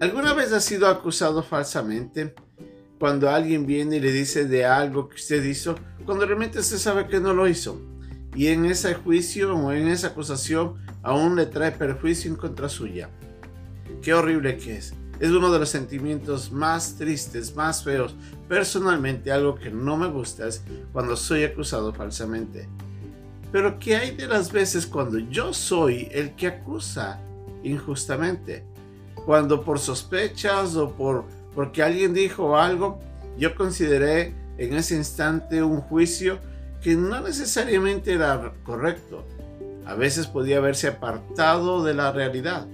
¿Alguna vez ha sido acusado falsamente? Cuando alguien viene y le dice de algo que usted hizo, cuando realmente usted sabe que no lo hizo. Y en ese juicio o en esa acusación aún le trae perjuicio en contra suya. Qué horrible que es. Es uno de los sentimientos más tristes, más feos. Personalmente algo que no me gusta es cuando soy acusado falsamente. Pero ¿qué hay de las veces cuando yo soy el que acusa injustamente? Cuando por sospechas o por porque alguien dijo algo, yo consideré en ese instante un juicio que no necesariamente era correcto. A veces podía haberse apartado de la realidad.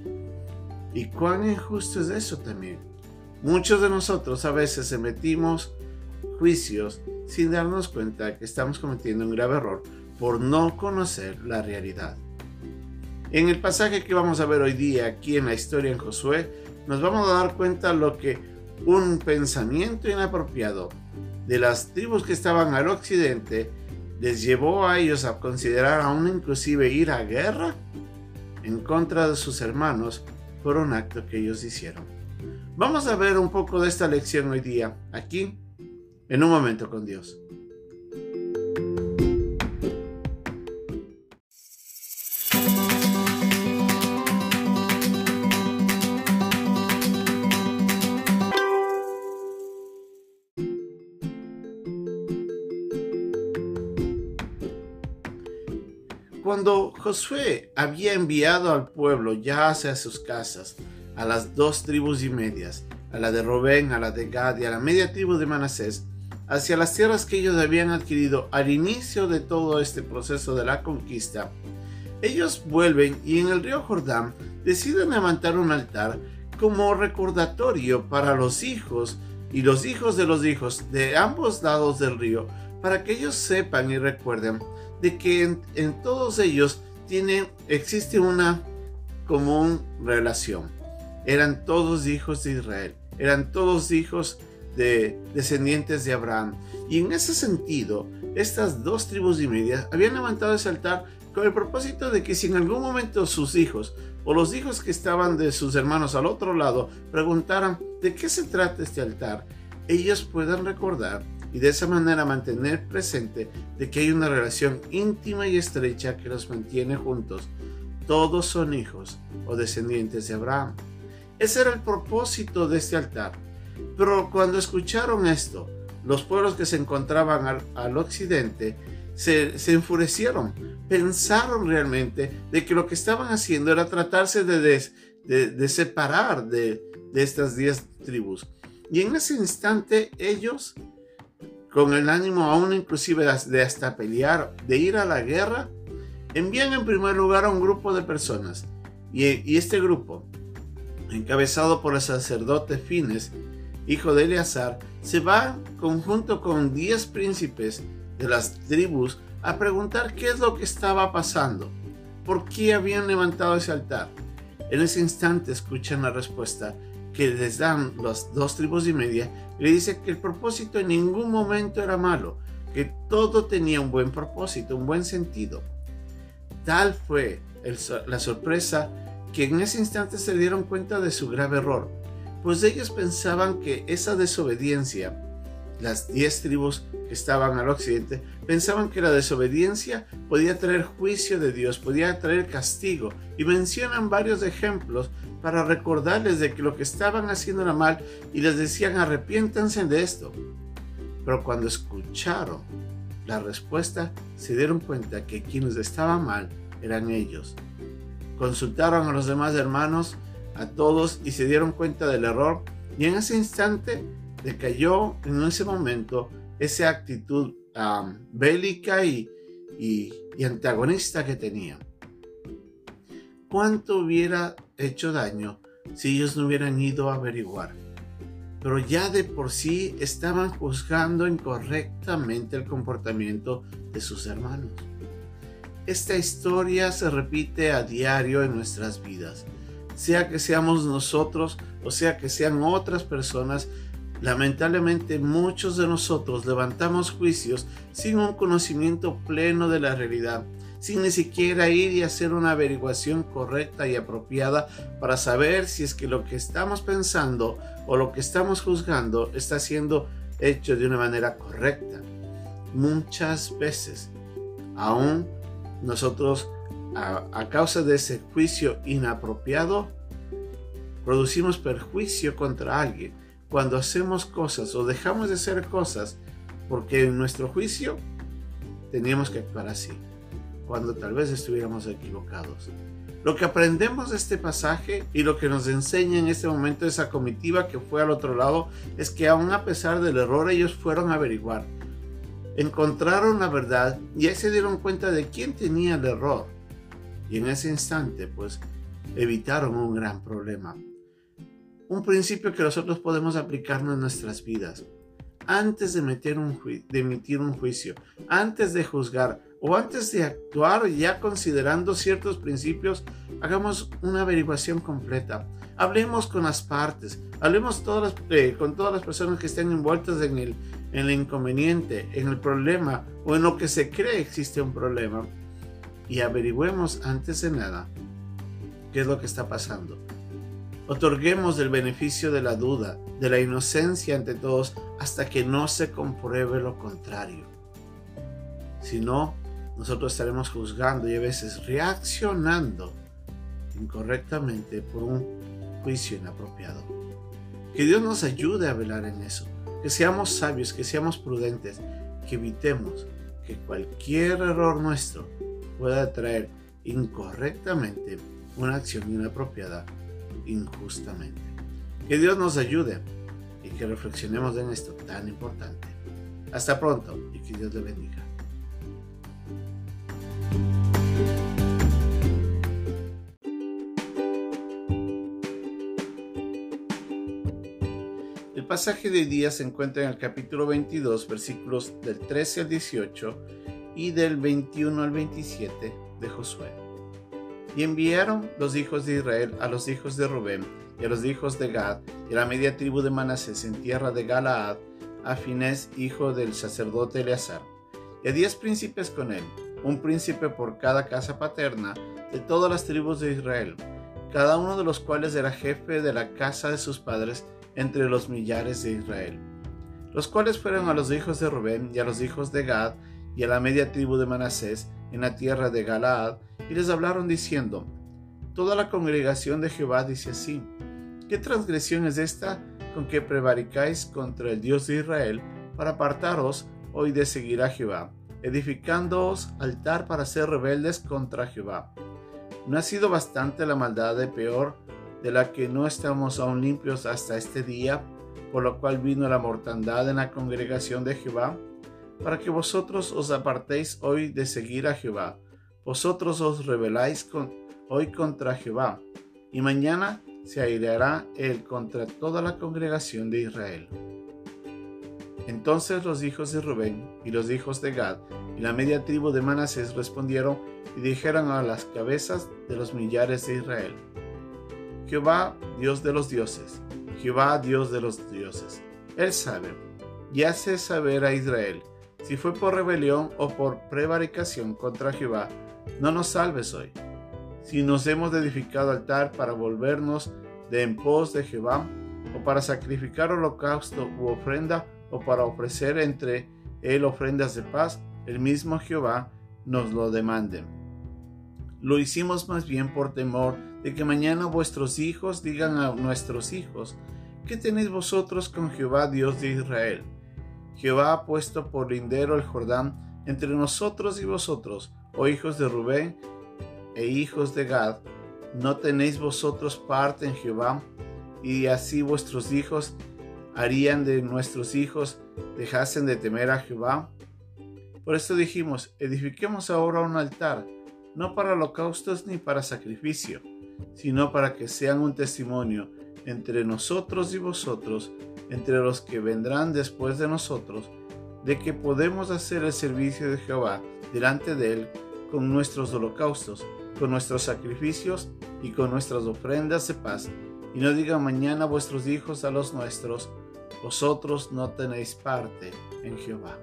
¿Y cuán injusto es eso también? Muchos de nosotros a veces emitimos juicios sin darnos cuenta que estamos cometiendo un grave error por no conocer la realidad. En el pasaje que vamos a ver hoy día aquí en la historia en Josué, nos vamos a dar cuenta lo que un pensamiento inapropiado de las tribus que estaban al occidente les llevó a ellos a considerar aún inclusive ir a guerra en contra de sus hermanos por un acto que ellos hicieron. Vamos a ver un poco de esta lección hoy día, aquí, en un momento con Dios. Cuando Josué había enviado al pueblo ya hacia sus casas, a las dos tribus y medias, a la de Robén, a la de Gad y a la media tribu de Manasés, hacia las tierras que ellos habían adquirido al inicio de todo este proceso de la conquista, ellos vuelven y en el río Jordán deciden levantar un altar como recordatorio para los hijos y los hijos de los hijos de ambos lados del río, para que ellos sepan y recuerden de que en, todos ellos tiene, existe una común relación. Eran todos hijos de Israel, eran todos hijos de descendientes de Abraham. Y en ese sentido, estas dos tribus y media habían levantado ese altar con el propósito de que si en algún momento sus hijos o los hijos que estaban de sus hermanos al otro lado preguntaran de qué se trata este altar, ellos puedan recordar y de esa manera mantener presente de que hay una relación íntima y estrecha que los mantiene juntos. Todos son hijos o descendientes de Abraham. Ese era el propósito de este altar. Pero cuando escucharon esto, los pueblos que se encontraban al, occidente se, enfurecieron, pensaron realmente de que lo que estaban haciendo era tratarse de, de, separar de, de estas diez tribus. Y en ese instante ellos con el ánimo aún inclusive de hasta pelear, de ir a la guerra, envían en primer lugar a un grupo de personas. Y, este grupo, encabezado por el sacerdote Fines, hijo de Eleazar, se va conjunto con diez príncipes de las tribus a preguntar qué es lo que estaba pasando, por qué habían levantado ese altar. En ese instante escuchan la respuesta que les dan las dos tribus y media, le dice que el propósito en ningún momento era malo, que todo tenía un buen propósito, un buen sentido. Tal fue la sorpresa que en ese instante se dieron cuenta de su grave error, pues ellos pensaban que esa desobediencia, las diez tribus que estaban al occidente, pensaban que la desobediencia podía traer juicio de Dios, podía traer castigo, y mencionan varios ejemplos para recordarles de que lo que estaban haciendo era mal y les decían arrepiéntanse de esto. Pero cuando escucharon la respuesta, se dieron cuenta que quienes estaban mal eran ellos. Consultaron a los demás hermanos, a todos, y se dieron cuenta del error. Y en ese instante decayó en ese momento esa actitud bélica y, y, y antagonista que tenían cuánto hubiera hecho daño si ellos no hubieran ido a averiguar. Pero ya de por sí estaban juzgando incorrectamente el comportamiento de sus hermanos. Esta historia se repite a diario en nuestras vidas. Sea que seamos nosotros o sea que sean otras personas, lamentablemente muchos de nosotros levantamos juicios sin un conocimiento pleno de la realidad sin ni siquiera ir y hacer una averiguación correcta y apropiada para saber si es que lo que estamos pensando o lo que estamos juzgando está siendo hecho de una manera correcta. Muchas veces, aún nosotros, a, causa de ese juicio inapropiado, producimos perjuicio contra alguien cuando hacemos cosas o dejamos de hacer cosas porque en nuestro juicio teníamos que actuar así, cuando tal vez estuviéramos equivocados. Lo que aprendemos de este pasaje y lo que nos enseña en este momento esa comitiva que fue al otro lado es que aún a pesar del error ellos fueron a averiguar. Encontraron la verdad y ahí se dieron cuenta de quién tenía el error. Y en ese instante pues evitaron un gran problema. Un principio que nosotros podemos aplicarnos en nuestras vidas antes de emitir un juicio, antes de juzgar o antes de actuar ya considerando ciertos principios, hagamos una averiguación completa. Hablemos con las partes, hablemos todas eh, con todas las personas que estén envueltas en el, en el inconveniente, en el problema o en lo que se cree existe un problema y averigüemos antes de nada qué es lo que está pasando. Otorguemos el beneficio de la duda, de la inocencia ante todos, hasta que no se compruebe lo contrario. Si no, nosotros estaremos juzgando y a veces reaccionando incorrectamente por un juicio inapropiado. Que Dios nos ayude a velar en eso, que seamos sabios, que seamos prudentes, que evitemos que cualquier error nuestro pueda traer incorrectamente una acción inapropiada injustamente. Que Dios nos ayude y que reflexionemos en esto tan importante. Hasta pronto y que Dios le bendiga. Pasaje de día se encuentra en el capítulo 22, versículos del 13 al 18 y del 21 al 27 de Josué. Y enviaron los hijos de Israel a los hijos de Rubén y a los hijos de Gad y a la media tribu de Manasés en tierra de Galaad a Finés, hijo del sacerdote Eleazar, y a diez príncipes con él, un príncipe por cada casa paterna de todas las tribus de Israel, cada uno de los cuales era jefe de la casa de sus padres entre los millares de Israel, los cuales fueron a los hijos de Rubén y a los hijos de Gad y a la media tribu de Manasés en la tierra de Galaad, y les hablaron diciendo, Toda la congregación de Jehová dice así, ¿qué transgresión es esta con que prevaricáis contra el Dios de Israel para apartaros hoy de seguir a Jehová, edificándoos altar para ser rebeldes contra Jehová? ¿No ha sido bastante la maldad de peor de la que no estamos aún limpios hasta este día, por lo cual vino la mortandad en la congregación de Jehová? Para que vosotros os apartéis hoy de seguir a Jehová, vosotros os rebeláis hoy contra Jehová, y mañana se airará él contra toda la congregación de Israel. Entonces los hijos de Rubén y los hijos de Gad y la media tribu de Manasés respondieron y dijeron a las cabezas de los millares de Israel, Jehová, Dios de los dioses, Jehová, Dios de los dioses, Él sabe y hace saber a Israel si fue por rebelión o por prevaricación contra Jehová, no nos salves hoy. Si nos hemos edificado altar para volvernos de en pos de Jehová, o para sacrificar holocausto u ofrenda, o para ofrecer entre él ofrendas de paz, el mismo Jehová nos lo demande. Lo hicimos más bien por temor de que mañana vuestros hijos digan a nuestros hijos, ¿qué tenéis vosotros con Jehová Dios de Israel? Jehová ha puesto por lindero el Jordán entre nosotros y vosotros, oh hijos de Rubén e hijos de Gad, ¿no tenéis vosotros parte en Jehová? Y así vuestros hijos harían de nuestros hijos dejasen de temer a Jehová. Por esto dijimos, edifiquemos ahora un altar, no para holocaustos ni para sacrificio, sino para que sean un testimonio entre nosotros y vosotros, entre los que vendrán después de nosotros, de que podemos hacer el servicio de Jehová delante de él con nuestros holocaustos, con nuestros sacrificios y con nuestras ofrendas de paz. Y no digan mañana vuestros hijos a los nuestros, vosotros no tenéis parte en Jehová.